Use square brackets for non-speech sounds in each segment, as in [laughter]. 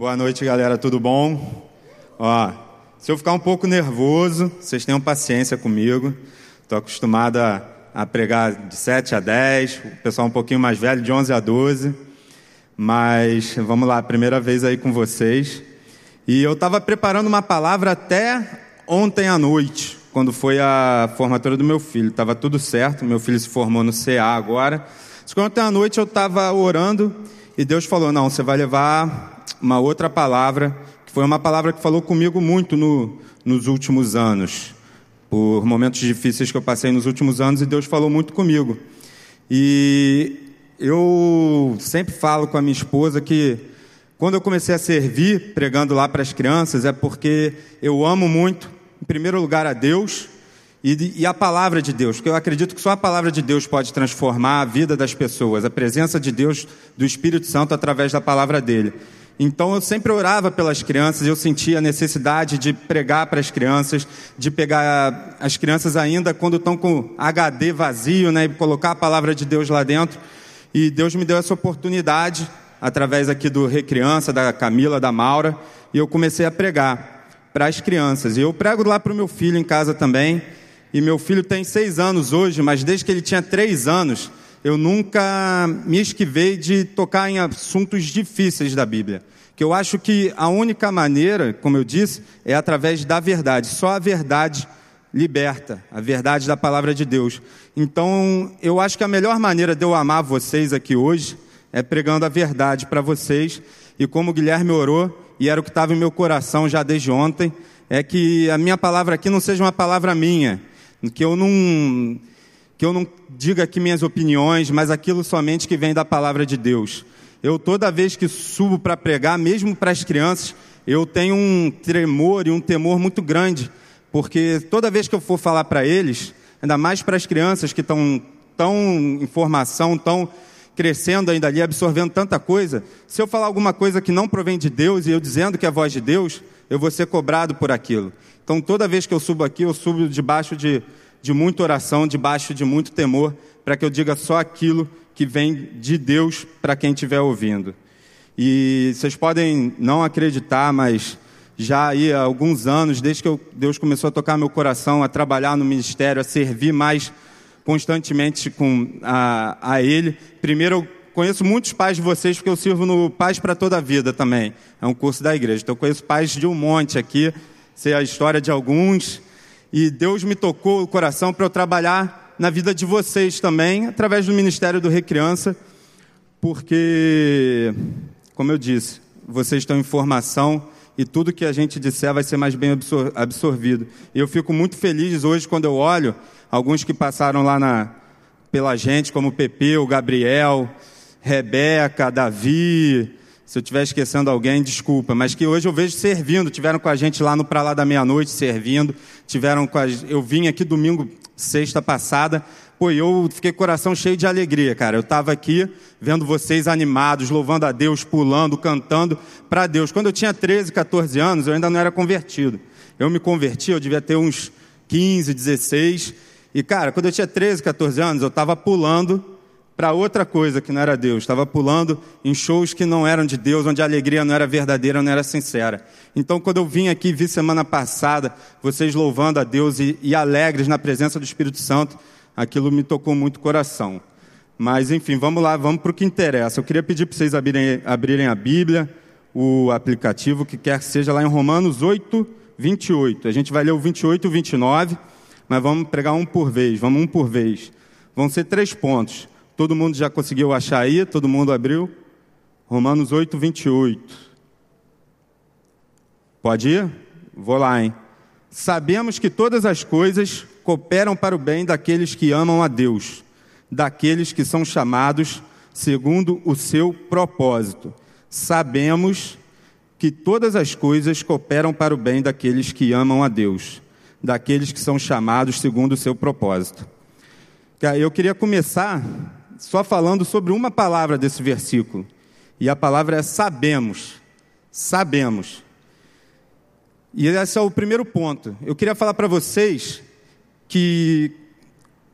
Boa noite, galera, tudo bom? Ó, se eu ficar um pouco nervoso, vocês tenham paciência comigo. Estou acostumado a, a, pregar de 7 a 10, o pessoal um pouquinho mais velho, de 11 a 12. Mas vamos lá, primeira vez aí com vocês. E eu estava preparando uma palavra até ontem à noite, quando foi a formatura do meu filho. Estava tudo certo, meu filho se formou no CA agora. Mas ontem à noite eu estava orando e Deus falou: Não, você vai levar uma outra palavra, que foi uma palavra que falou comigo muito no, nos últimos anos, por momentos difíceis que eu passei nos últimos anos, e Deus falou muito comigo. E eu sempre falo com a minha esposa que quando eu comecei a servir, pregando lá para as crianças, é porque eu amo muito, em primeiro lugar, a Deus e, e, a palavra de Deus, porque eu acredito que só a palavra de Deus pode transformar a vida das pessoas, a presença de Deus, do Espírito Santo, através da palavra dele. Então eu sempre orava pelas crianças, eu sentia a necessidade de pregar para as crianças, de pegar as crianças ainda quando estão com HD vazio, né, e colocar a palavra de Deus lá dentro. E Deus me deu essa oportunidade através aqui do Recriança, da Camila, da Maura, e eu comecei a pregar para as crianças. E eu prego lá para o meu filho em casa também. E meu filho tem seis anos hoje, mas desde que ele tinha três anos, eu nunca me esquivei de tocar em assuntos difíceis da Bíblia. Que eu acho que a única maneira, como eu disse, é através da verdade. Só a verdade liberta, a verdade da palavra de Deus. Então, eu acho que a melhor maneira de eu amar vocês aqui hoje é pregando a verdade para vocês. E como o Guilherme orou, e era o que estava em meu coração já desde ontem, é que a minha palavra aqui não seja uma palavra minha, que eu não que eu não diga aqui minhas opiniões, mas aquilo somente que vem da palavra de Deus. Eu toda vez que subo para pregar, mesmo para as crianças, eu tenho um tremor e um temor muito grande, porque toda vez que eu for falar para eles, ainda mais para as crianças que estão tão em formação, tão crescendo ainda ali, absorvendo tanta coisa, se eu falar alguma coisa que não provém de Deus e eu dizendo que é a voz de Deus, eu vou ser cobrado por aquilo. Então toda vez que eu subo aqui, eu subo debaixo de de muita oração, debaixo de muito temor, para que eu diga só aquilo que vem de Deus para quem estiver ouvindo. E vocês podem não acreditar, mas já aí há alguns anos, desde que eu, Deus começou a tocar meu coração, a trabalhar no ministério, a servir mais constantemente com a, a Ele. Primeiro, eu conheço muitos pais de vocês, porque eu sirvo no Pais para Toda a Vida também. É um curso da igreja. Então, eu conheço pais de um monte aqui. Sei a história de alguns. E Deus me tocou o coração para eu trabalhar na vida de vocês também, através do Ministério do Recriança, porque, como eu disse, vocês estão em formação e tudo que a gente disser vai ser mais bem absorvido. E eu fico muito feliz hoje quando eu olho alguns que passaram lá na, pela gente, como o Pepe, o Gabriel, Rebeca, Davi, se eu estiver esquecendo alguém, desculpa, mas que hoje eu vejo servindo, tiveram com a gente lá no Pra Lá da Meia-Noite servindo, tiveram com a, eu vim aqui domingo, sexta passada, pô, eu fiquei coração cheio de alegria, cara. Eu estava aqui vendo vocês animados, louvando a Deus, pulando, cantando para Deus. Quando eu tinha 13, 14 anos, eu ainda não era convertido. Eu me converti, eu devia ter uns 15, 16, e cara, quando eu tinha 13, 14 anos, eu estava pulando para outra coisa que não era Deus. Estava pulando em shows que não eram de Deus, onde a alegria não era verdadeira, não era sincera. Então, quando eu vim aqui, vi semana passada, vocês louvando a Deus e, e alegres na presença do Espírito Santo, aquilo me tocou muito o coração. Mas, enfim, vamos lá, vamos para o que interessa. Eu queria pedir para vocês abrirem, abrirem a Bíblia, o aplicativo, que quer que seja lá em Romanos 8, 28. A gente vai ler o 28 e o 29, mas vamos pregar um por vez, vamos um por vez. Vão ser três pontos. Todo mundo já conseguiu achar aí? Todo mundo abriu? Romanos 8, 28. Pode ir? Vou lá, hein? Sabemos que todas as coisas cooperam para o bem daqueles que amam a Deus, daqueles que são chamados segundo o seu propósito. Sabemos que todas as coisas cooperam para o bem daqueles que amam a Deus, daqueles que são chamados segundo o seu propósito. Eu queria começar só falando sobre uma palavra desse versículo. E a palavra é sabemos. Sabemos. E esse é o primeiro ponto. Eu queria falar para vocês que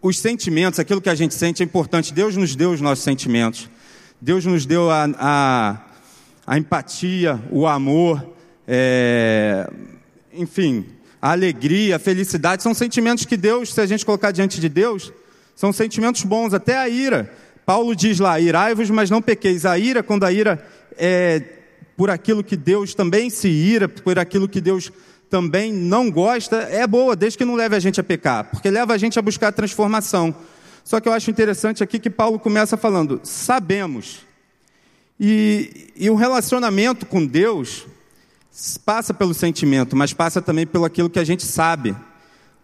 os sentimentos, aquilo que a gente sente é importante. Deus nos deu os nossos sentimentos. Deus nos deu a, a, a empatia, o amor, é, enfim, a alegria, a felicidade, são sentimentos que Deus, se a gente colocar diante de Deus, são sentimentos bons, até a ira. Paulo diz lá: irai-vos, mas não pequeis. A ira, quando a ira é por aquilo que Deus também se ira, por aquilo que Deus também não gosta, é boa, desde que não leve a gente a pecar, porque leva a gente a buscar a transformação. Só que eu acho interessante aqui que Paulo começa falando: sabemos. E, e o relacionamento com Deus passa pelo sentimento, mas passa também pelo aquilo que a gente sabe.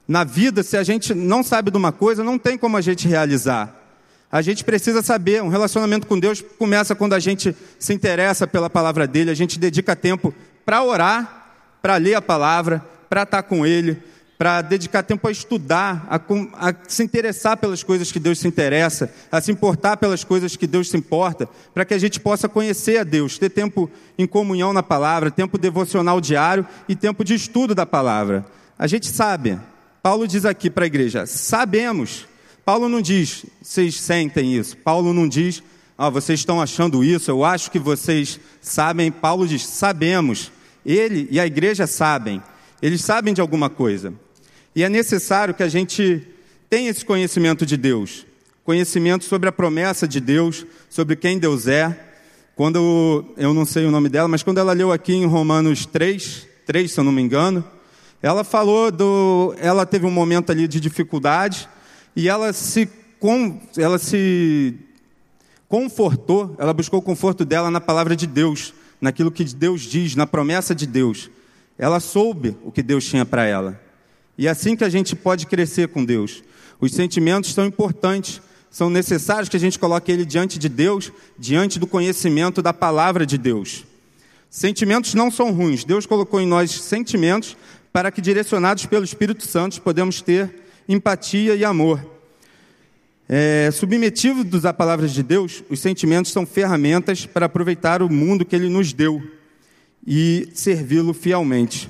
Na vida, se a gente não sabe de uma coisa, não tem como a gente realizar. A gente precisa saber, um relacionamento com Deus começa quando a gente se interessa pela palavra dele, a gente dedica tempo para orar, para ler a palavra, para estar com ele, para dedicar tempo a estudar, a, a, se interessar pelas coisas que Deus se interessa, a se importar pelas coisas que Deus se importa, para que a gente possa conhecer a Deus, ter tempo em comunhão na palavra, tempo devocional diário e tempo de estudo da palavra. A gente sabe, Paulo diz aqui para a igreja, sabemos Paulo não diz, vocês sentem isso. Paulo não diz, ah, vocês estão achando isso, eu acho que vocês sabem. Paulo diz, sabemos. Ele e a igreja sabem. Eles sabem de alguma coisa. E é necessário que a gente tenha esse conhecimento de Deus. Conhecimento sobre a promessa de Deus, sobre quem Deus é. Quando, eu não sei o nome dela, mas quando ela leu aqui em Romanos 3, 3, se eu não me engano, ela falou do. Ela teve um momento ali de dificuldade e ela se, ela se confortou, ela buscou o conforto dela na palavra de Deus, naquilo que Deus diz, na promessa de Deus. Ela soube o que Deus tinha para ela. E é assim que a gente pode crescer com Deus. Os sentimentos são importantes, são necessários que a gente coloque ele diante de Deus, diante do conhecimento da palavra de Deus. Sentimentos não são ruins. Deus colocou em nós sentimentos para que, direcionados pelo Espírito Santo, podemos ter empatia e amor. É, submetidos à palavra de Deus, os sentimentos são ferramentas para aproveitar o mundo que Ele nos deu e servi-lo fielmente.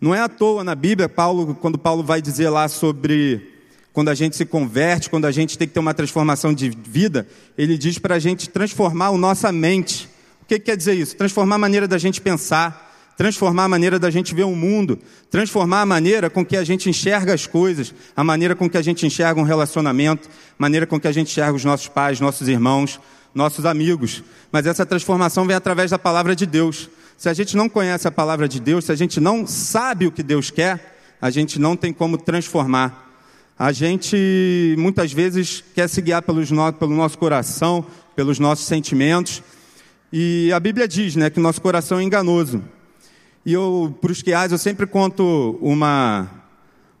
Não é à toa na Bíblia, Paulo, quando Paulo vai dizer lá sobre quando a gente se converte, quando a gente tem que ter uma transformação de vida, ele diz para a gente transformar a nossa mente. O que, que quer dizer isso? Transformar a maneira da gente pensar, transformar a maneira da gente ver o mundo, transformar a maneira com que a gente enxerga as coisas, a maneira com que a gente enxerga um relacionamento, a maneira com que a gente enxerga os nossos pais, nossos irmãos, nossos amigos. Mas essa transformação vem através da palavra de Deus. Se a gente não conhece a palavra de Deus, se a gente não sabe o que Deus quer, a gente não tem como transformar. A gente muitas vezes quer se guiar pelos no, pelo nosso coração, pelos nossos sentimentos. E a Bíblia diz né, que nosso coração é enganoso. E eu, para os quiais, eu sempre conto uma,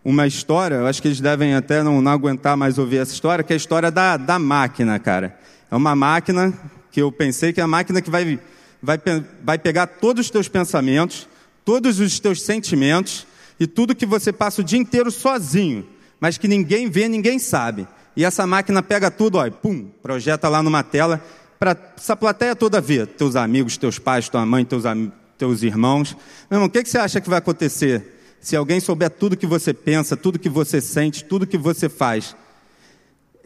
uma história, eu acho que eles devem até não, não aguentar mais ouvir essa história, que é a história da, da máquina, cara. É uma máquina que eu pensei que é a máquina que vai, vai, vai pegar todos os teus pensamentos, todos os teus sentimentos e tudo que você passa o dia inteiro sozinho, mas que ninguém vê, ninguém sabe. E essa máquina pega tudo, ó, e pum, projeta lá numa tela para essa plateia toda ver, teus amigos, teus pais, tua mãe, teus amigos teus irmãos. Meu irmão, o que, que você acha que vai acontecer se alguém souber tudo que você pensa, tudo que você sente, tudo que você faz?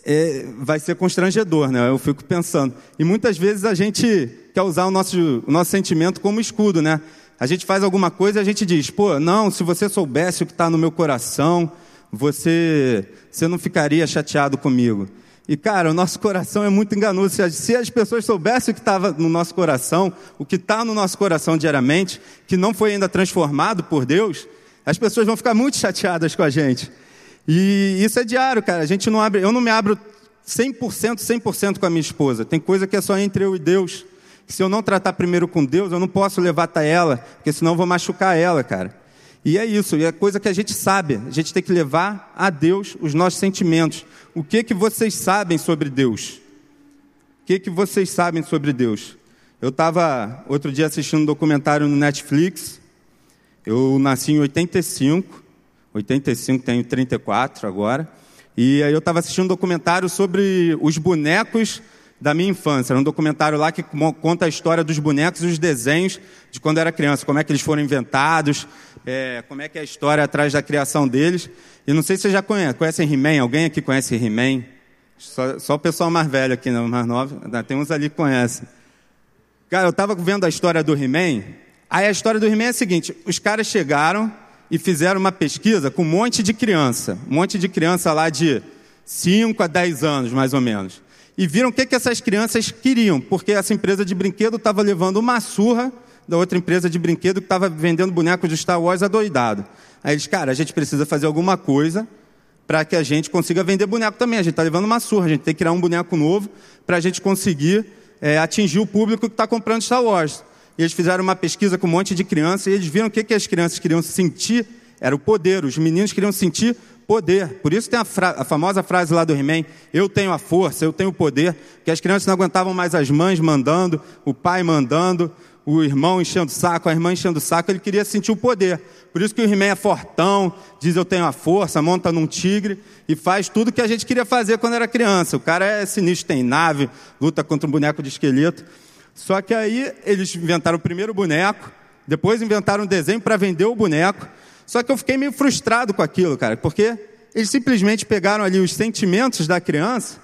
É, vai ser constrangedor, né? Eu fico pensando. E muitas vezes a gente quer usar o nosso, o nosso sentimento como escudo, né? A gente faz alguma coisa e a gente diz, pô, não, se você soubesse o que está no meu coração, você, você não ficaria chateado comigo. E, cara, o nosso coração é muito enganoso. Se as pessoas soubessem o que estava no nosso coração, o que está no nosso coração diariamente, que não foi ainda transformado por Deus, as pessoas vão ficar muito chateadas com a gente. E isso é diário, cara. A gente não abre, eu não me abro 100%, 100% com a minha esposa. Tem coisa que é só entre eu e Deus. Se eu não tratar primeiro com Deus, eu não posso levar até ela, porque senão eu vou machucar ela, cara. E é isso, e é coisa que a gente sabe. A gente tem que levar a Deus os nossos sentimentos. O que que vocês sabem sobre Deus? O que que vocês sabem sobre Deus? Eu estava outro dia assistindo um documentário no Netflix. Eu nasci em 85, 85 tenho 34 agora. E aí eu estava assistindo um documentário sobre os bonecos da minha infância. Era um documentário lá que conta a história dos bonecos e os desenhos de quando era criança, como é que eles foram inventados, é, como é que é a história atrás da criação deles. E não sei se vocês já conhecem, conhecem He-Man? Alguém aqui conhece He-Man? Só, só, o pessoal mais velho aqui, não, mais novo. Tem uns ali que conhecem. Cara, eu estava vendo a história do He-Man. Aí a história do He-Man é a seguinte: os caras chegaram e fizeram uma pesquisa com um monte de criança, um monte de criança lá de 5 a 10 anos, mais ou menos. E viram o que, que essas crianças queriam, porque essa empresa de brinquedo estava levando uma surra da outra empresa de brinquedo que estava vendendo boneco de Star Wars adoidado. Aí eles, cara, a gente precisa fazer alguma coisa para que a gente consiga vender boneco também. A gente está levando uma surra, a gente tem que criar um boneco novo para a gente conseguir é, atingir o público que está comprando Star Wars. E eles fizeram uma pesquisa com um monte de crianças e eles viram o que, que as crianças queriam sentir, era o poder. Os meninos queriam sentir poder. Por isso tem a, a famosa frase lá do He-Man, eu tenho a força, eu tenho o poder, que as crianças não aguentavam mais as mães mandando, o pai mandando, o irmão enchendo o saco, a irmã enchendo o saco, ele queria sentir o poder. Por isso que o He-Man é fortão, diz eu tenho a força, monta num tigre e faz tudo que a gente queria fazer quando era criança. O cara é sinistro, tem nave, luta contra um boneco de esqueleto. Só que aí eles inventaram o primeiro boneco, depois inventaram um desenho para vender o boneco. Só que eu fiquei meio frustrado com aquilo, cara, porque eles simplesmente pegaram ali os sentimentos da criança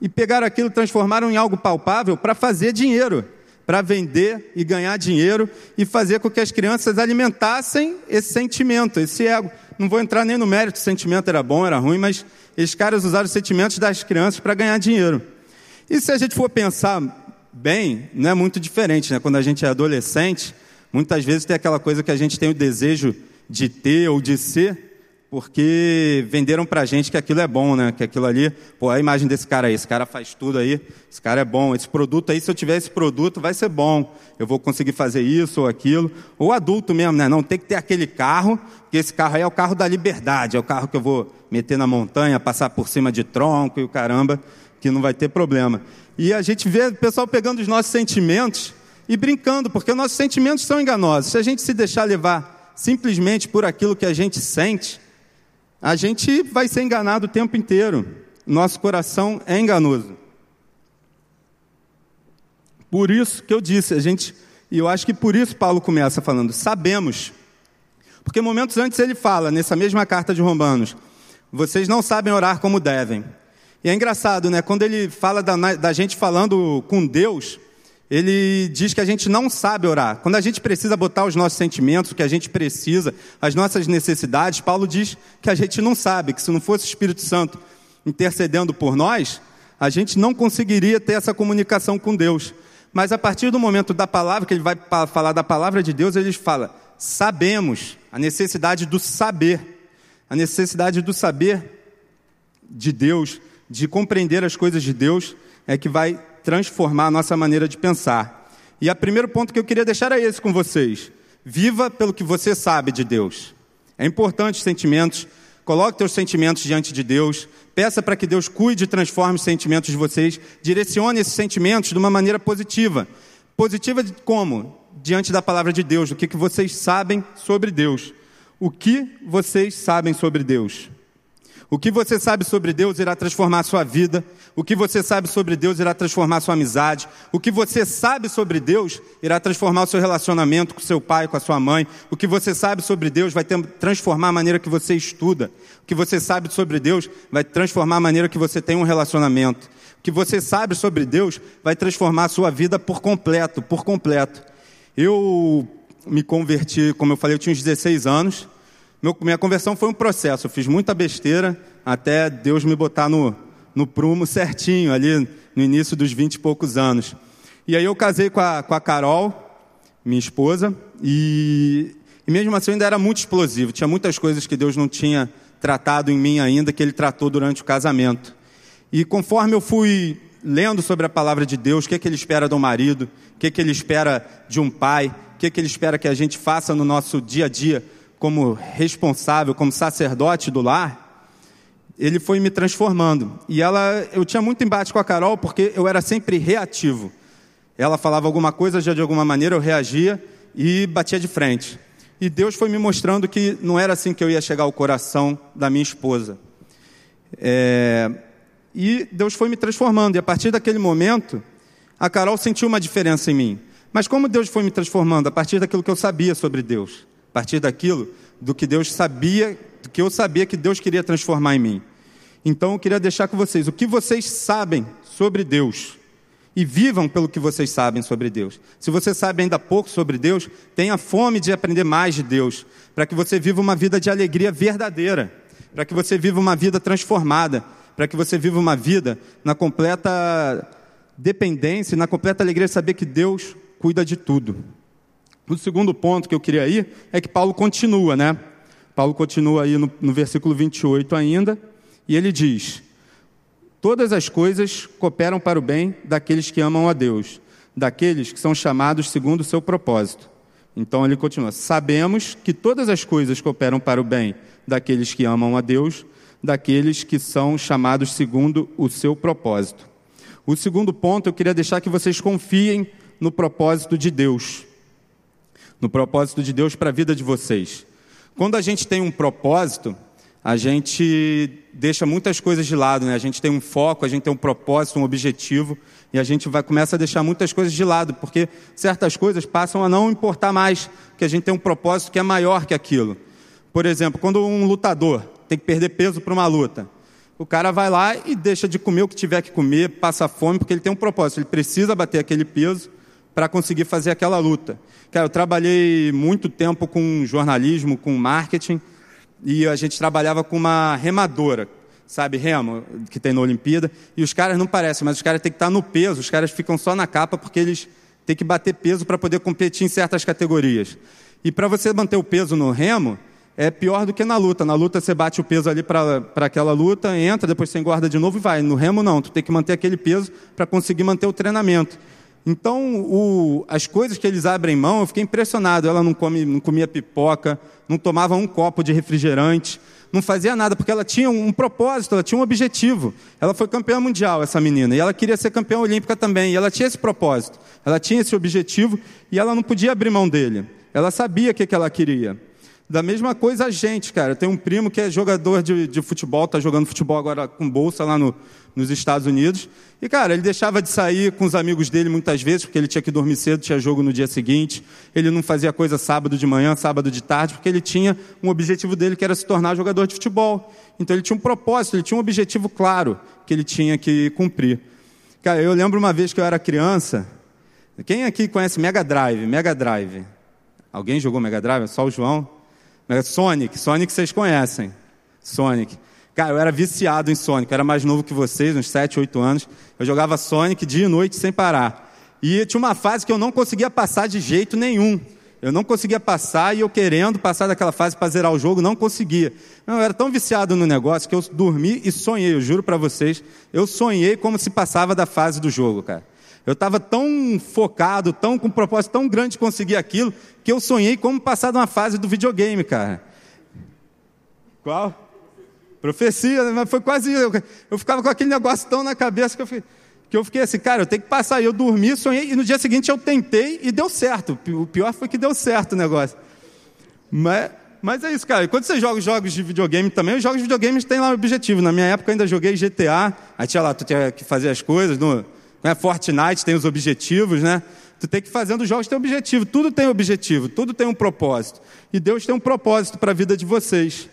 e pegaram aquilo, transformaram em algo palpável para fazer dinheiro para vender e ganhar dinheiro e fazer com que as crianças alimentassem esse sentimento, esse ego. Não vou entrar nem no mérito se o sentimento era bom, era ruim, mas esses caras usaram os sentimentos das crianças para ganhar dinheiro. E se a gente for pensar bem, não é muito diferente, né? Quando a gente é adolescente, muitas vezes tem aquela coisa que a gente tem o desejo de ter ou de ser, porque venderam pra gente que aquilo é bom, né? Que aquilo ali, pô, a imagem desse cara aí, esse cara faz tudo aí, esse cara é bom, esse produto aí, se eu tiver esse produto, vai ser bom. Eu vou conseguir fazer isso ou aquilo. Ou adulto mesmo, né? Não tem que ter aquele carro, porque esse carro aí é o carro da liberdade, é o carro que eu vou meter na montanha, passar por cima de tronco e o caramba, que não vai ter problema. E a gente vê o pessoal pegando os nossos sentimentos e brincando, porque nossos sentimentos são enganosos. Se a gente se deixar levar simplesmente por aquilo que a gente sente, a gente vai ser enganado o tempo inteiro. Nosso coração é enganoso. Por isso que eu disse, a gente, e eu acho que por isso Paulo começa falando, sabemos. Porque momentos antes ele fala, nessa mesma carta de Romanos, vocês não sabem orar como devem. E é engraçado, né? Quando ele fala da, da gente falando com Deus, ele diz que a gente não sabe orar. Quando a gente precisa botar os nossos sentimentos, o que a gente precisa, as nossas necessidades, Paulo diz que a gente não sabe, que se não fosse o Espírito Santo intercedendo por nós, a gente não conseguiria ter essa comunicação com Deus. Mas a partir do momento da palavra, que ele vai falar da palavra de Deus, ele fala: sabemos, a necessidade do saber, a necessidade do saber de Deus, de compreender as coisas de Deus, é que vai transformar a nossa maneira de pensar. E o primeiro ponto que eu queria deixar é esse com vocês. Viva pelo que você sabe de Deus. É importante os sentimentos. Coloque seus sentimentos diante de Deus. Peça para que Deus cuide e transforme os sentimentos de vocês. Direcione esses sentimentos de uma maneira positiva. Positiva de como? Diante da palavra de Deus. O que, que vocês sabem sobre Deus. O que vocês sabem sobre Deus? O que você sabe sobre Deus irá transformar sua vida. O que você sabe sobre Deus irá transformar sua amizade. O que você sabe sobre Deus irá transformar o seu relacionamento com seu pai, com a sua mãe. O que você sabe sobre Deus vai transformar a maneira que você estuda. O que você sabe sobre Deus vai transformar a maneira que você tem um relacionamento. O que você sabe sobre Deus vai transformar a sua vida por completo, por completo. Eu me converti, como eu falei, eu tinha uns 16 anos. Meu, minha conversão foi um processo, eu fiz muita besteira até Deus me botar no, no prumo certinho, ali no início dos vinte e poucos anos. E aí eu casei com a, com a Carol, minha esposa, e, e mesmo assim eu ainda era muito explosivo, tinha muitas coisas que Deus não tinha tratado em mim ainda, que Ele tratou durante o casamento. E conforme eu fui lendo sobre a palavra de Deus, o que, é que Ele espera do marido, o que, é que Ele espera de um pai, o que, é que Ele espera que a gente faça no nosso dia a dia, como responsável, como sacerdote do lar, ele foi me transformando. E ela, eu tinha muito embate com a Carol porque eu era sempre reativo. Ela falava alguma coisa, já de alguma maneira eu reagia e batia de frente. E Deus foi me mostrando que não era assim que eu ia chegar ao coração da minha esposa. É... E Deus foi me transformando. E a partir daquele momento, a Carol sentiu uma diferença em mim. Mas como Deus foi me transformando? A partir daquilo que eu sabia sobre Deus partir daquilo do que Deus sabia, do que eu sabia que Deus queria transformar em mim. Então eu queria deixar com vocês o que vocês sabem sobre Deus e vivam pelo que vocês sabem sobre Deus. Se você sabe ainda pouco sobre Deus, tenha fome de aprender mais de Deus, para que você viva uma vida de alegria verdadeira, para que você viva uma vida transformada, para que você viva uma vida na completa dependência, na completa alegria de saber que Deus cuida de tudo. O segundo ponto que eu queria ir é que Paulo continua, né? Paulo continua aí no, no versículo 28 ainda, e ele diz: Todas as coisas cooperam para o bem daqueles que amam a Deus, daqueles que são chamados segundo o seu propósito. Então ele continua: Sabemos que todas as coisas cooperam para o bem daqueles que amam a Deus, daqueles que são chamados segundo o seu propósito. O segundo ponto, eu queria deixar que vocês confiem no propósito de Deus. No propósito de Deus para a vida de vocês. Quando a gente tem um propósito, a gente deixa muitas coisas de lado, né? A gente tem um foco, a gente tem um propósito, um objetivo, e a gente vai começa a deixar muitas coisas de lado, porque certas coisas passam a não importar mais, que a gente tem um propósito que é maior que aquilo. Por exemplo, quando um lutador tem que perder peso para uma luta, o cara vai lá e deixa de comer o que tiver que comer, passa fome, porque ele tem um propósito, ele precisa bater aquele peso para conseguir fazer aquela luta. Cara, eu trabalhei muito tempo com jornalismo, com marketing, e a gente trabalhava com uma remadora, sabe, remo, que tem na Olimpíada, e os caras não parecem, mas os caras têm que estar no peso, os caras ficam só na capa porque eles têm que bater peso para poder competir em certas categorias. E para você manter o peso no remo, é pior do que na luta. Na luta você bate o peso ali para aquela luta, entra, depois você engorda de novo e vai. No remo não, tu tem que manter aquele peso para conseguir manter o treinamento. Então, o, as coisas que eles abrem mão, eu fiquei impressionado. Ela não, come, não comia pipoca, não tomava um copo de refrigerante, não fazia nada, porque ela tinha um, propósito, ela tinha um objetivo. Ela foi campeã mundial, essa menina, e ela queria ser campeã olímpica também, e ela tinha esse propósito, ela tinha esse objetivo, e ela não podia abrir mão dele. Ela sabia o que, que ela queria. Da mesma coisa a gente, cara. Tem um primo que é jogador de, de futebol, está jogando futebol agora com bolsa lá no, nos Estados Unidos. E, cara, ele deixava de sair com os amigos dele muitas vezes, porque ele tinha que dormir cedo, tinha jogo no dia seguinte. Ele não fazia coisa sábado de manhã, sábado de tarde, porque ele tinha um objetivo dele que era se tornar jogador de futebol. Então ele tinha um propósito, ele tinha um objetivo claro que ele tinha que cumprir. Cara, eu lembro uma vez que eu era criança. Quem aqui conhece Mega Drive? Mega Drive. Alguém jogou Mega Drive? Só o João? Sonic, Sonic vocês conhecem. Sonic. Cara, eu era viciado em Sonic, eu era mais novo que vocês, uns 7, 8 anos. Eu jogava Sonic dia e noite sem parar. E tinha uma fase que eu não conseguia passar de jeito nenhum. Eu não conseguia passar e eu querendo passar daquela fase para zerar o jogo, não conseguia. Eu era tão viciado no negócio que eu dormi e sonhei, eu juro para vocês, eu sonhei como se passava da fase do jogo, cara. Eu estava tão focado, tão com um propósito tão grande de conseguir aquilo, que eu sonhei como passar de uma fase do videogame, cara. Qual? Profecia, né? mas foi quase. Eu, eu ficava com aquele negócio tão na cabeça que eu, fiquei, que eu fiquei assim, cara, eu tenho que passar. Eu dormi, sonhei, e no dia seguinte eu tentei e deu certo. O pior foi que deu certo o negócio. Mas, mas é isso, cara. E quando você joga jogos de videogame também, os jogos de videogame têm lá um objetivo. Na minha época eu ainda joguei GTA, aí tinha lá, tu tinha que fazer as coisas no né? Fortnite tem os objetivos, né? Tu tem que fazer os jogos tem objetivo. Tudo tem objetivo, tudo tem um propósito. E Deus tem um propósito para a vida de vocês.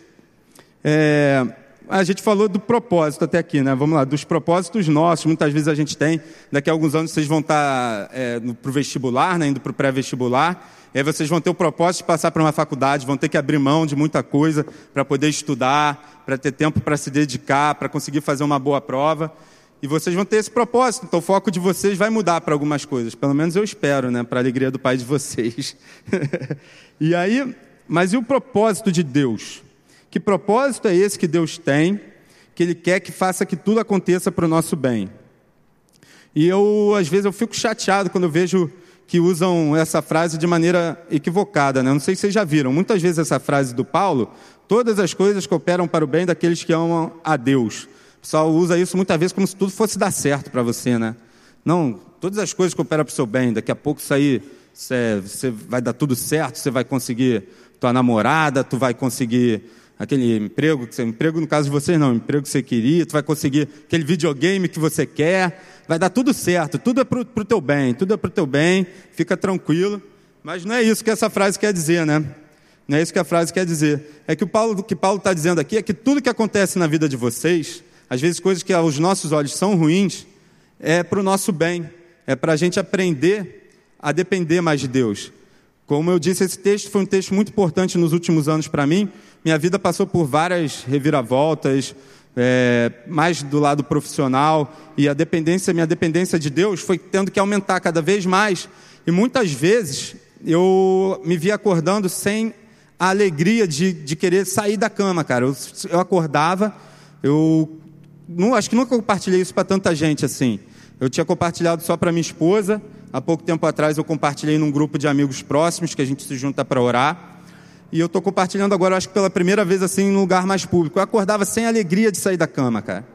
É, a gente falou do propósito até aqui, né? Vamos lá, dos propósitos nossos, muitas vezes a gente tem. Daqui a alguns anos vocês vão estar é, para o vestibular, né? indo para o pré-vestibular. E aí vocês vão ter o propósito de passar para uma faculdade, vão ter que abrir mão de muita coisa para poder estudar, para ter tempo para se dedicar, para conseguir fazer uma boa prova. E vocês vão ter esse propósito, então o foco de vocês vai mudar para algumas coisas. Pelo menos eu espero, né? Para a alegria do Pai de vocês. [laughs] e aí, mas e o propósito de Deus? Que propósito é esse que Deus tem, que Ele quer que faça que tudo aconteça para o nosso bem? E eu, às vezes, eu fico chateado quando eu vejo que usam essa frase de maneira equivocada, né? Não sei se vocês já viram. Muitas vezes essa frase do Paulo, todas as coisas cooperam para o bem daqueles que amam a Deus pessoal usa isso muitas vezes como se tudo fosse dar certo para você, né? Não, todas as coisas cooperam para o seu bem. Daqui a pouco você, você vai dar tudo certo, você vai conseguir tua namorada, tu vai conseguir aquele emprego, emprego no caso de vocês não, emprego que você queria, tu vai conseguir aquele videogame que você quer, vai dar tudo certo, tudo é para o teu bem, tudo é para o teu bem, fica tranquilo. Mas não é isso que essa frase quer dizer, né? Não é isso que a frase quer dizer. É que o Paulo, que Paulo está dizendo aqui é que tudo que acontece na vida de vocês, às vezes coisas que aos nossos olhos são ruins, é para o nosso bem. é para a gente aprender a depender mais de Deus. Como eu disse, esse texto foi um texto muito importante nos últimos anos para mim. Minha vida passou por várias reviravoltas, é, mais do lado profissional, e a dependência, minha dependência de Deus foi tendo que aumentar cada vez mais. E muitas vezes eu me vi acordando sem a alegria de, de querer sair da cama, cara. Eu, eu acordava, eu não, acho que nunca compartilhei isso para tanta gente assim. Eu tinha compartilhado só para minha esposa. Há pouco tempo atrás eu compartilhei num grupo de amigos próximos que a gente se junta para orar. E eu estou compartilhando agora, acho que pela primeira vez assim, em um lugar mais público. Eu acordava sem alegria de sair da cama, cara.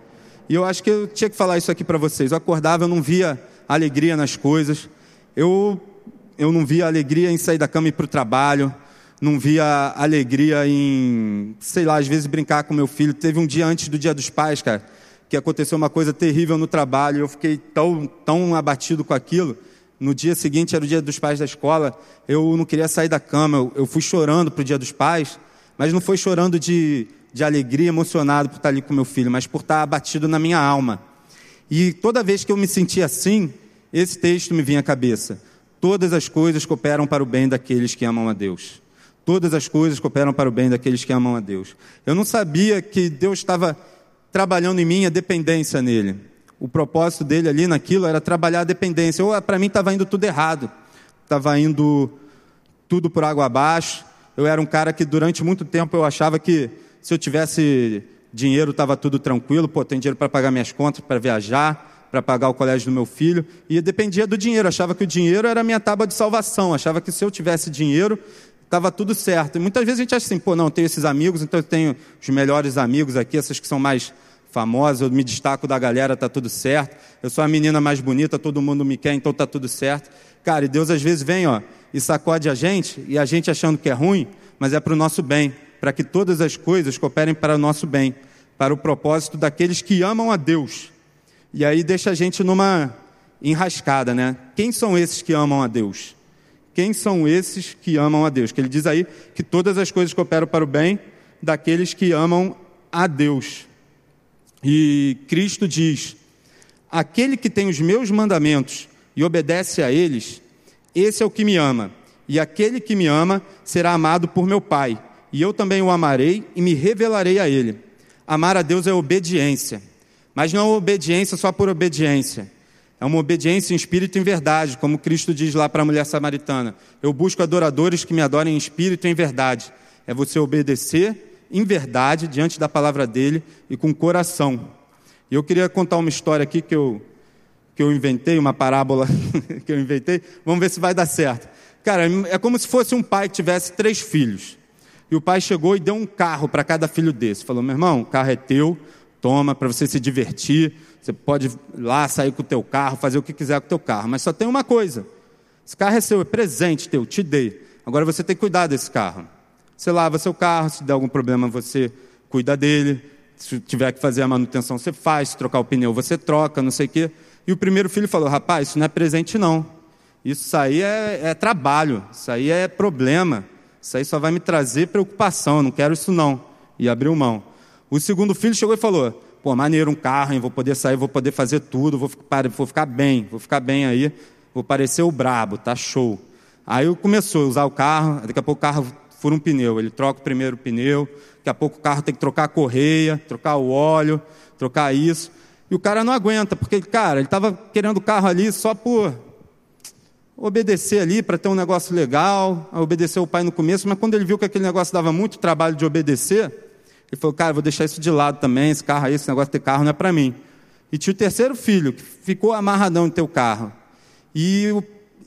E eu acho que eu tinha que falar isso aqui para vocês. Eu acordava, eu não via alegria nas coisas. Eu, eu não via alegria em sair da cama e ir para o trabalho. Não via alegria em, sei lá, às vezes brincar com meu filho. Teve um dia antes do Dia dos Pais, cara que aconteceu uma coisa terrível no trabalho, eu fiquei tão, tão abatido com aquilo. No dia seguinte era o dia dos pais da escola, eu não queria sair da cama, eu, eu fui chorando para o dia dos pais, mas não foi chorando de, de alegria, emocionado por estar ali com meu filho, mas por estar abatido na minha alma. E toda vez que eu me sentia assim, esse texto me vinha à cabeça. Todas as coisas cooperam para o bem daqueles que amam a Deus. Todas as coisas cooperam para o bem daqueles que amam a Deus. Eu não sabia que Deus estava trabalhando em mim a dependência nele. O propósito dele ali naquilo era trabalhar a dependência. Ou para mim estava indo tudo errado. Estava indo tudo por água abaixo. Eu era um cara que durante muito tempo eu achava que se eu tivesse dinheiro estava tudo tranquilo. Pô, tem dinheiro para pagar minhas contas, para viajar, para pagar o colégio do meu filho. E dependia do dinheiro. achava que o dinheiro era a minha tábua de salvação. achava que se eu tivesse dinheiro estava tudo certo. E muitas vezes a gente acha assim, pô, não, eu tenho esses amigos, então eu tenho os melhores amigos aqui, essas que são mais famosas, eu me destaco da galera, tá tudo certo. Eu sou a menina mais bonita, todo mundo me quer, então tá tudo certo. Cara, e Deus às vezes vem, ó, e sacode a gente, e a gente achando que é ruim, mas é para o nosso bem, para que todas as coisas cooperem para o nosso bem, para o propósito daqueles que amam a Deus. E aí deixa a gente numa enrascada, né? Quem são esses que amam a Deus? Quem são esses que amam a Deus? Que ele diz aí que todas as coisas cooperam para o bem daqueles que amam a Deus. E Cristo diz: Aquele que tem os meus mandamentos e obedece a eles, esse é o que me ama. E aquele que me ama será amado por meu Pai. E eu também o amarei e me revelarei a ele. Amar a Deus é obediência. Mas não é obediência só por obediência é uma obediência em espírito e em verdade, como Cristo diz lá para a mulher samaritana. Eu busco adoradores que me adorem em espírito e em verdade. É você obedecer em verdade diante da palavra dele e com coração. E eu queria contar uma história aqui que eu, que eu inventei, uma parábola [laughs] que eu inventei. Vamos ver se vai dar certo. Cara, é como se fosse um pai que tivesse três filhos. E o pai chegou e deu um carro para cada filho desse. Falou: meu irmão, o carro é teu, toma para você se divertir você pode ir lá sair com o teu carro, fazer o que quiser com o teu carro, mas só tem uma coisa: esse carro é seu, é presente teu, te dei. Agora você tem que cuidar desse carro. Você lava seu carro, se der algum problema você cuida dele. Se tiver que fazer a manutenção, você faz. Se trocar o pneu, você troca, não sei o quê. E o primeiro filho falou: rapaz, isso não é presente não. Isso aí é, é trabalho, isso aí é problema. Isso aí só vai me trazer preocupação, eu não quero isso não. E abriu mão. O segundo filho chegou e falou: pô, maneiro um carro, hein? vou poder sair, vou poder fazer tudo, vou ficar, vou ficar bem, vou ficar bem aí, vou parecer o brabo, tá show. Aí começou a usar o carro, daqui a pouco o carro fura um pneu, ele troca o primeiro pneu, daqui a pouco o carro tem que trocar a correia, trocar o óleo, trocar isso. E o cara não aguenta, porque, cara, ele estava querendo o carro ali só por obedecer ali, para ter um negócio legal, obedecer o pai no começo, mas quando ele viu que aquele negócio dava muito trabalho de obedecer, ele falou, cara, vou deixar isso de lado também, esse carro aí, esse negócio de ter carro não é para mim. E tinha o terceiro filho, que ficou amarradão em ter o carro. E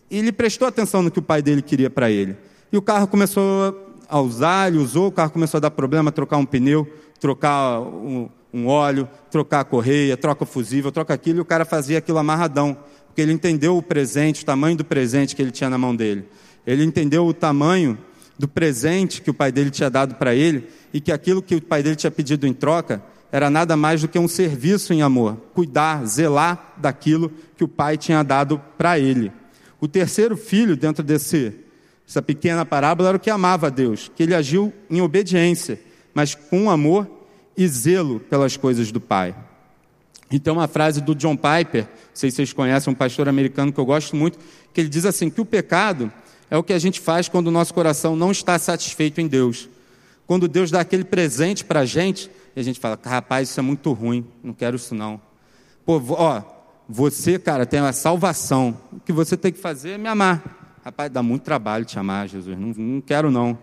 ele prestou atenção no que o pai dele queria para ele. E o carro começou a usar, ele usou, o carro começou a dar problema, trocar um pneu, trocar um, um óleo, trocar a correia, troca o fusível, troca aquilo, e o cara fazia aquilo amarradão. Porque ele entendeu o presente, o tamanho do presente que ele tinha na mão dele. Ele entendeu o tamanho do presente que o pai dele tinha dado para ele e que aquilo que o pai dele tinha pedido em troca era nada mais do que um serviço em amor, cuidar, zelar daquilo que o pai tinha dado para ele. O terceiro filho, dentro desse, dessa pequena parábola, era o que amava a Deus, que ele agiu em obediência, mas com amor e zelo pelas coisas do pai. E tem uma frase do John Piper, não sei se vocês conhecem, um pastor americano que eu gosto muito, que ele diz assim: que o pecado é o que a gente faz quando o nosso coração não está satisfeito em Deus. Quando Deus dá aquele presente para a gente, e a gente fala: rapaz, isso é muito ruim, não quero isso não. Pô, ó, você, cara, tem a salvação. O que você tem que fazer é me amar. Rapaz, dá muito trabalho te amar, Jesus. Não, não quero não.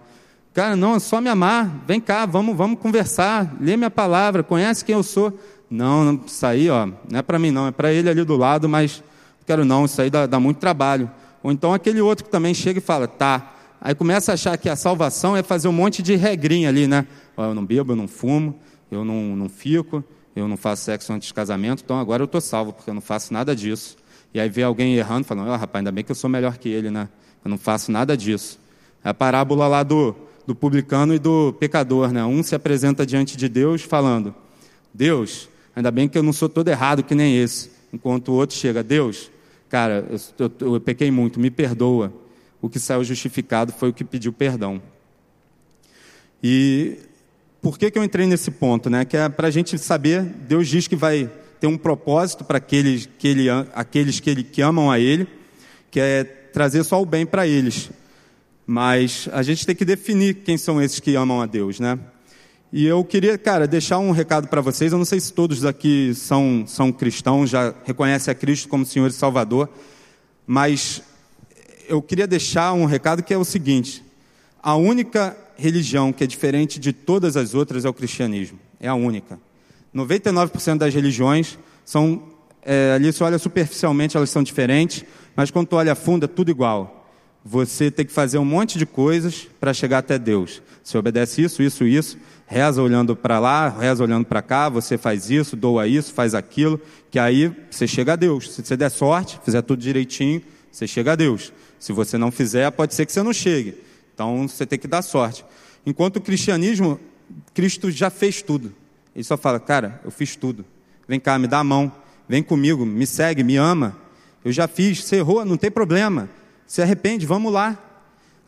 Cara, não, é só me amar. Vem cá, vamos, vamos conversar. Lê minha palavra, conhece quem eu sou. Não, não isso aí, ó, não é para mim não, é para ele ali do lado, mas não quero não, isso aí dá, dá muito trabalho. Ou então aquele outro que também chega e fala, tá. Aí começa a achar que a salvação é fazer um monte de regrinha ali, né? Ó, eu não bebo, eu não fumo, eu não, não fico, eu não faço sexo antes de casamento, então agora eu estou salvo, porque eu não faço nada disso. E aí vê alguém errando, falando, oh, rapaz, ainda bem que eu sou melhor que ele, né? Eu não faço nada disso. É a parábola lá do, do publicano e do pecador, né? Um se apresenta diante de Deus falando, Deus, ainda bem que eu não sou todo errado que nem esse. Enquanto o outro chega, Deus, cara, eu, eu, eu pequei muito, me perdoa. O que saiu justificado foi o que pediu perdão. E por que, que eu entrei nesse ponto? Né? Que é para a gente saber, Deus diz que vai ter um propósito para aqueles que ele, aqueles que, ele, que amam a Ele, que é trazer só o bem para eles. Mas a gente tem que definir quem são esses que amam a Deus, né? E eu queria, cara, deixar um recado para vocês. Eu não sei se todos aqui são, são cristãos, já reconhecem a Cristo como Senhor e Salvador, mas eu queria deixar um recado que é o seguinte: a única religião que é diferente de todas as outras é o cristianismo. É a única. 99% das religiões são, é, ali se olha superficialmente, elas são diferentes, mas quando tu olha a fundo é tudo igual. Você tem que fazer um monte de coisas para chegar até Deus. Você obedece isso, isso, isso, reza olhando para lá, reza olhando para cá, você faz isso, doa isso, faz aquilo, que aí você chega a Deus. Se você der sorte, fizer tudo direitinho, você chega a Deus. Se você não fizer, pode ser que você não chegue. Então você tem que dar sorte. Enquanto o cristianismo, Cristo já fez tudo. Ele só fala, cara, eu fiz tudo. Vem cá, me dá a mão. Vem comigo, me segue, me ama. Eu já fiz, você errou, não tem problema. Se arrepende, vamos lá.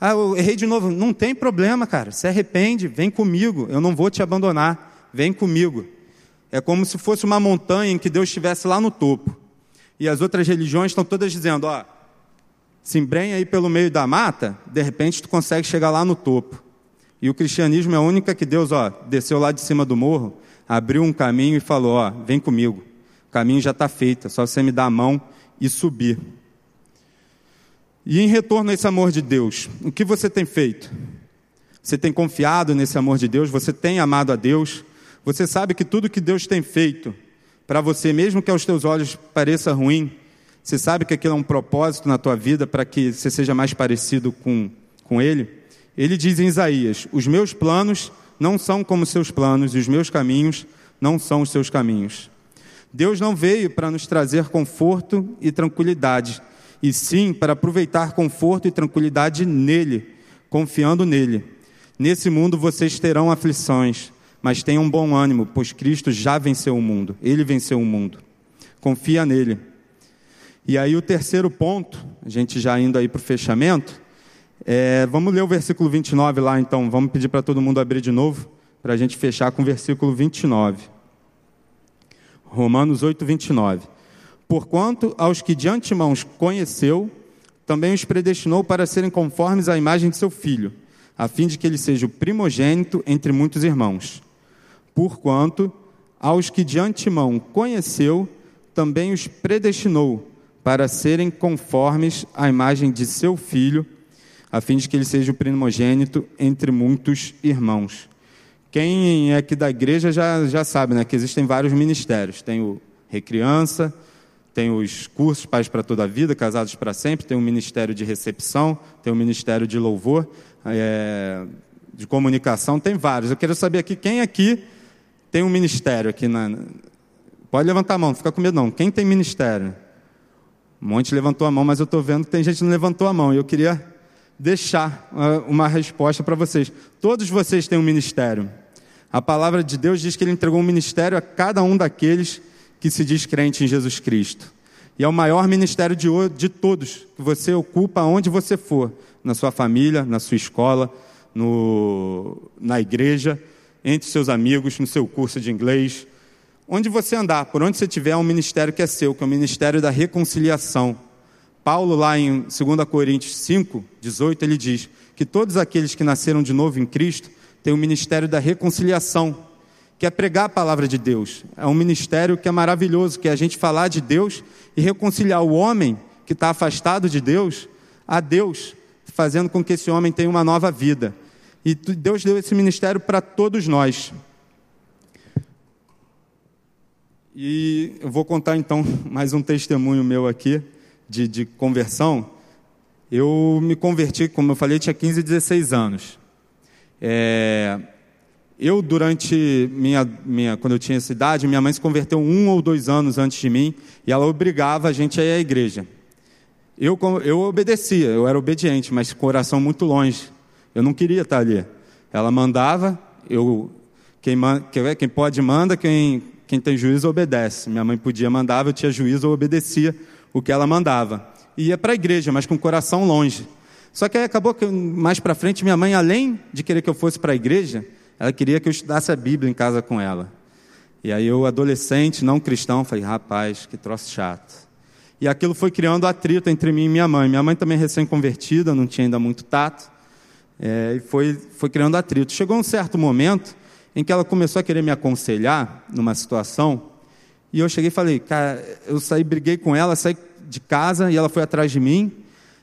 Ah, eu errei de novo. Não tem problema, cara. Se arrepende, vem comigo. Eu não vou te abandonar. Vem comigo. É como se fosse uma montanha em que Deus estivesse lá no topo. E as outras religiões estão todas dizendo, ó, se embrenha aí pelo meio da mata, de repente tu consegue chegar lá no topo. E o cristianismo é a única que Deus, ó, desceu lá de cima do morro, abriu um caminho e falou, ó, vem comigo. O caminho já está feito, é só você me dar a mão e subir. E em retorno a esse amor de Deus, o que você tem feito? Você tem confiado nesse amor de Deus? Você tem amado a Deus? Você sabe que tudo que Deus tem feito para você, mesmo que aos teus olhos pareça ruim, você sabe que aquilo é um propósito na tua vida para que você seja mais parecido com, com Ele? Ele diz em Isaías: Os meus planos não são como seus planos, e os meus caminhos não são os seus caminhos. Deus não veio para nos trazer conforto e tranquilidade, e sim para aproveitar conforto e tranquilidade nele, confiando nele. Nesse mundo vocês terão aflições, mas tenham bom ânimo, pois Cristo já venceu o mundo, ele venceu o mundo. Confia nele. E aí o terceiro ponto, a gente já indo aí para o fechamento, é, vamos ler o versículo 29 lá então, vamos pedir para todo mundo abrir de novo, para a gente fechar com o versículo 29. Romanos 8, 29. Porquanto aos que de antemão conheceu, também os predestinou para serem conformes à imagem de seu filho, a fim de que ele seja o primogênito entre muitos irmãos. Porquanto aos que de antemão conheceu, também os predestinou para serem conformes à imagem de seu filho, a fim de que ele seja o primogênito entre muitos irmãos. Quem é aqui da igreja já, já sabe né, que existem vários ministérios. Tem o Recriança, tem os cursos Pais para Toda a Vida, Casados para Sempre, tem o Ministério de Recepção, tem o Ministério de Louvor, é, de Comunicação, tem vários. Eu quero saber aqui quem aqui tem um ministério aqui na. Pode levantar a mão, não fica com medo não. Quem tem ministério? Um monte levantou a mão, mas eu estou vendo que tem gente que não levantou a mão. E eu queria deixar uh, uma resposta para vocês. Todos vocês têm um ministério. A palavra de Deus diz que Ele entregou um ministério a cada um daqueles que se diz crente em Jesus Cristo. E é o maior ministério de, de todos, que você ocupa onde você for, na sua família, na sua escola, no, na igreja, entre seus amigos, no seu curso de inglês, Onde você andar, por onde você estiver, é um ministério que é seu, que é o ministério da reconciliação. Paulo, lá em 2 Coríntios 5, 18, ele diz que todos aqueles que nasceram de novo em Cristo têm o ministério da reconciliação, que é pregar a palavra de Deus. É um ministério que é maravilhoso, que é a gente falar de Deus e reconciliar o homem que está afastado de Deus a Deus, fazendo com que esse homem tenha uma nova vida. E Deus deu esse ministério para todos nós. E eu vou contar então [laughs] mais um testemunho meu aqui de, de conversão. Eu me converti, como eu falei, tinha 15, 16 anos. É, eu, durante minha, minha, quando eu tinha essa idade, minha mãe se converteu um ou dois anos antes de mim e ela obrigava a gente a ir à igreja. Eu, eu obedecia, eu era obediente, mas coração muito longe. Eu não queria estar ali. Ela mandava, eu, quem, quem pode manda, quem, quem tem juízo obedece. Minha mãe podia mandava, eu tinha juízo, eu obedecia o que ela mandava. E ia para a igreja, mas com o coração longe. Só que aí acabou que mais para frente minha mãe, além de querer que eu fosse para a igreja, ela queria que eu estudasse a Bíblia em casa com ela. E aí eu, adolescente, não cristão, falei, rapaz, que troço chato. E aquilo foi criando atrito entre mim e minha mãe. Minha mãe também recém-convertida, não tinha ainda muito tato. É, e foi, foi criando atrito. Chegou um certo momento em que ela começou a querer me aconselhar numa situação. E eu cheguei e falei, cara, eu saí, briguei com ela, saí de casa e ela foi atrás de mim.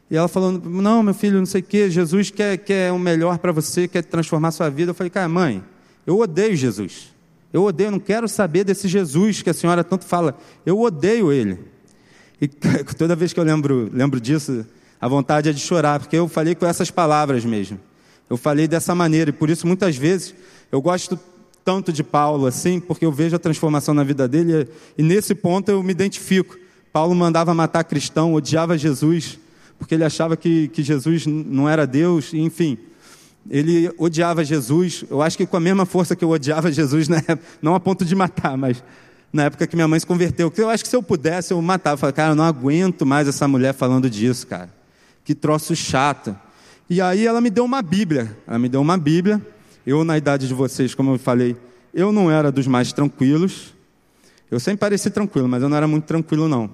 E ela falou, não, meu filho, não sei o quê, Jesus quer, quer o melhor para você, quer transformar sua vida. Eu falei, cara, mãe, eu odeio Jesus. Eu odeio, não quero saber desse Jesus que a senhora tanto fala. Eu odeio ele. E [laughs] toda vez que eu lembro, lembro disso, a vontade é de chorar, porque eu falei com essas palavras mesmo. Eu falei dessa maneira, e por isso muitas vezes eu gosto tanto de Paulo assim, porque eu vejo a transformação na vida dele, e nesse ponto eu me identifico. Paulo mandava matar cristão, odiava Jesus, porque ele achava que, que Jesus não era Deus, enfim. Ele odiava Jesus, eu acho que com a mesma força que eu odiava Jesus, né? [laughs] não a ponto de matar, mas na época que minha mãe se converteu. Eu acho que se eu pudesse, eu matava. Eu falei, cara, eu não aguento mais essa mulher falando disso, cara. Que troço chato. E aí ela me deu uma Bíblia. Ela me deu uma Bíblia. Eu, na idade de vocês, como eu falei, eu não era dos mais tranquilos. Eu sempre pareci tranquilo, mas eu não era muito tranquilo, não.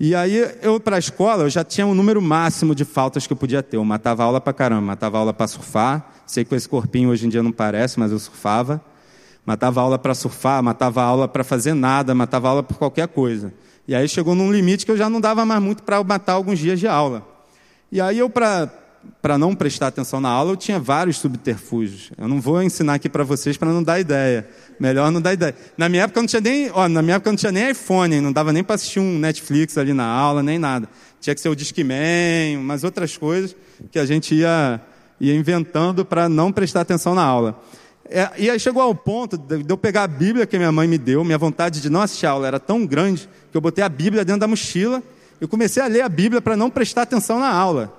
E aí, eu para a escola, eu já tinha um número máximo de faltas que eu podia ter. Eu matava aula para caramba, matava aula para surfar. Sei que com esse corpinho hoje em dia não parece, mas eu surfava. Matava aula para surfar, matava aula para fazer nada, matava aula por qualquer coisa. E aí chegou num limite que eu já não dava mais muito para matar alguns dias de aula. E aí eu, para não prestar atenção na aula, eu tinha vários subterfúgios. Eu não vou ensinar aqui para vocês para não dar ideia. Melhor não dar ideia. Na minha época não tinha nem, ó, na minha época não tinha nem iPhone, não dava nem para assistir um Netflix ali na aula, nem nada. Tinha que ser o Discman, umas outras coisas que a gente ia, ia inventando para não prestar atenção na aula. É, e aí chegou ao ponto de eu pegar a Bíblia que minha mãe me deu, minha vontade de não assistir a aula era tão grande que eu botei a Bíblia dentro da mochila e comecei a ler a Bíblia para não prestar atenção na aula.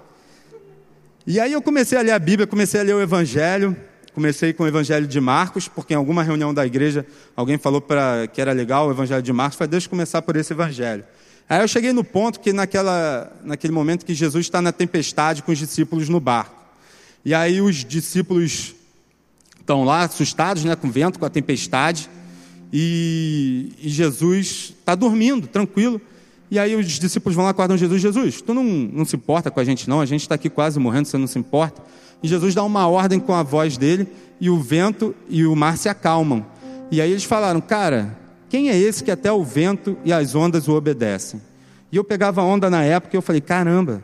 E aí eu comecei a ler a Bíblia, comecei a ler o Evangelho, comecei com o Evangelho de Marcos, porque em alguma reunião da igreja alguém falou para que era legal o Evangelho de Marcos, falei, deixa eu começar por esse Evangelho. Aí eu cheguei no ponto que naquela, naquele momento que Jesus está na tempestade com os discípulos no barco. E aí os discípulos estão lá assustados né, com o vento, com a tempestade, e, e Jesus está dormindo, tranquilo. E aí os discípulos vão lá, acordam Jesus, Jesus, tu não, não se importa com a gente não, a gente está aqui quase morrendo, você não se importa? E Jesus dá uma ordem com a voz dele, e o vento e o mar se acalmam. E aí eles falaram, cara, quem é esse que até o vento e as ondas o obedecem? E eu pegava onda na época e eu falei, caramba,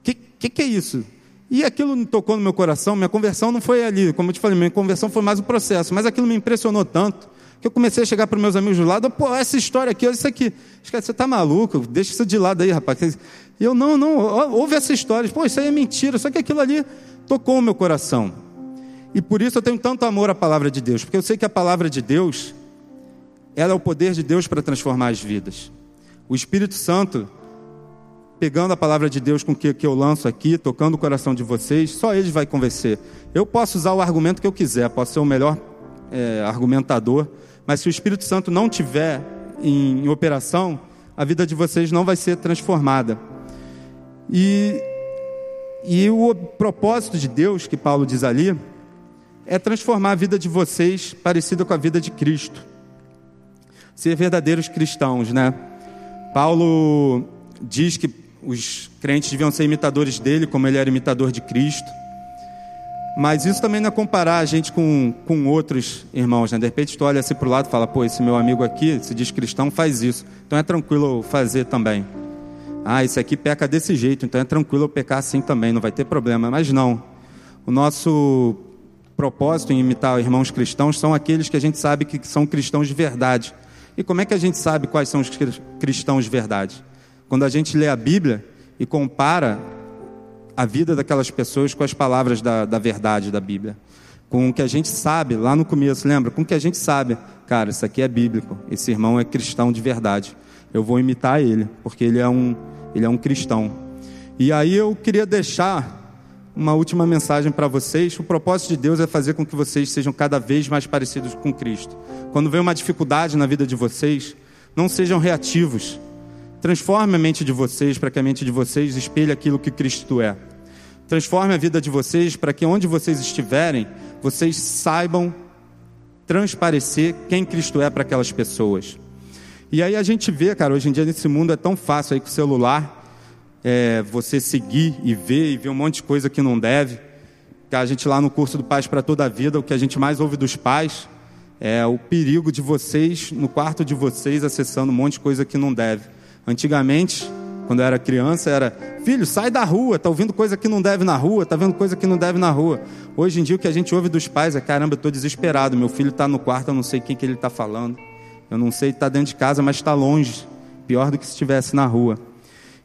o que, que, que é isso? E aquilo tocou no meu coração, minha conversão não foi ali, como eu te falei, minha conversão foi mais o processo, mas aquilo me impressionou tanto, que eu comecei a chegar para meus amigos do lado, pô, essa história aqui, isso aqui, você está maluco, deixa isso de lado aí, rapaz. E eu, não, não, ouve essa história, pô, isso aí é mentira, só que aquilo ali tocou o meu coração. E por isso eu tenho tanto amor à palavra de Deus, porque eu sei que a palavra de Deus, ela é o poder de Deus para transformar as vidas. O Espírito Santo, pegando a palavra de Deus com que, que eu lanço aqui, tocando o coração de vocês, só eles vai convencer. Eu posso usar o argumento que eu quiser, posso ser o melhor é, argumentador, mas se o Espírito Santo não tiver em, operação, a vida de vocês não vai ser transformada. E, e o propósito de Deus, que Paulo diz ali, é transformar a vida de vocês parecida com a vida de Cristo. ser verdadeiros cristãos, né? Paulo diz que os crentes deviam ser imitadores dele, como ele era imitador de Cristo. Mas isso também não é comparar a gente com, com outros irmãos, né? De repente tu olha assim para o lado e fala, pô, esse meu amigo aqui, se diz cristão, faz isso. Então é tranquilo fazer também. Ah, esse aqui peca desse jeito, então é tranquilo eu pecar assim também, não vai ter problema. Mas não. O nosso propósito em imitar irmãos cristãos são aqueles que a gente sabe que são cristãos de verdade. E como é que a gente sabe quais são os cristãos de verdade? Quando a gente lê a Bíblia e compara a vida daquelas pessoas com as palavras da, da verdade da Bíblia. Com o que a gente sabe lá no começo, lembra? Com o que a gente sabe, cara, isso aqui é bíblico, esse irmão é cristão de verdade. Eu vou imitar ele, porque ele é um, ele é um cristão. E aí eu queria deixar uma última mensagem para vocês. O propósito de Deus é fazer com que vocês sejam cada vez mais parecidos com Cristo. Quando vem uma dificuldade na vida de vocês, não sejam reativos. Transforme a mente de vocês para que a mente de vocês espelhe aquilo que Cristo é. Transforme a vida de vocês para que onde vocês estiverem, vocês saibam transparecer quem Cristo é para aquelas pessoas. E aí a gente vê, cara, hoje em dia nesse mundo é tão fácil aí com o celular, é, você seguir e ver e ver um monte de coisa que não deve. A gente lá no curso do Pais para toda a Vida, o que a gente mais ouve dos pais é o perigo de vocês, no quarto de vocês, acessando um monte de coisa que não deve. Antigamente, quando eu era criança, era: filho, sai da rua, tá ouvindo coisa que não deve na rua, tá vendo coisa que não deve na rua. Hoje em dia, o que a gente ouve dos pais é: caramba, eu estou desesperado, meu filho está no quarto, eu não sei quem que ele está falando, eu não sei, está dentro de casa, mas está longe, pior do que se estivesse na rua.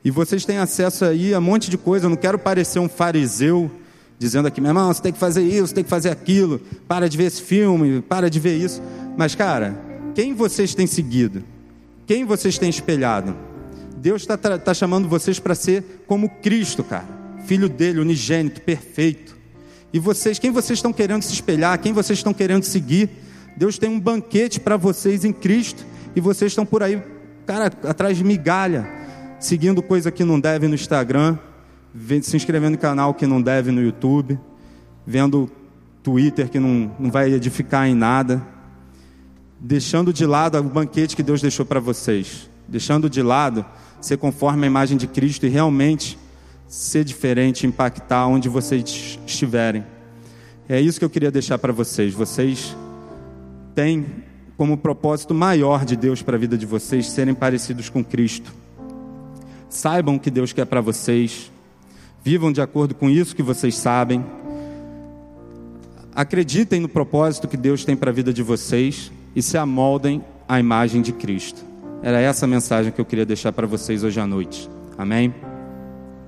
E vocês têm acesso aí a um monte de coisa, eu não quero parecer um fariseu dizendo aqui, meu irmão, você tem que fazer isso, você tem que fazer aquilo, para de ver esse filme, para de ver isso. Mas, cara, quem vocês têm seguido? Quem vocês têm espelhado? Deus está tá chamando vocês para ser como Cristo, cara, filho dele, unigênito, perfeito. E vocês, quem vocês estão querendo se espelhar, quem vocês estão querendo seguir? Deus tem um banquete para vocês em Cristo e vocês estão por aí, cara, atrás de migalha, seguindo coisa que não deve no Instagram, se inscrevendo em canal que não deve no YouTube, vendo Twitter que não, não vai edificar em nada, deixando de lado o banquete que Deus deixou para vocês, deixando de lado ser conforme a imagem de Cristo e realmente ser diferente, impactar onde vocês estiverem. É isso que eu queria deixar para vocês. Vocês têm como propósito maior de Deus para a vida de vocês serem parecidos com Cristo. Saibam o que Deus quer para vocês. Vivam de acordo com isso que vocês sabem. Acreditem no propósito que Deus tem para a vida de vocês e se amoldem à imagem de Cristo. Era essa a mensagem que eu queria deixar para vocês hoje à noite. Amém?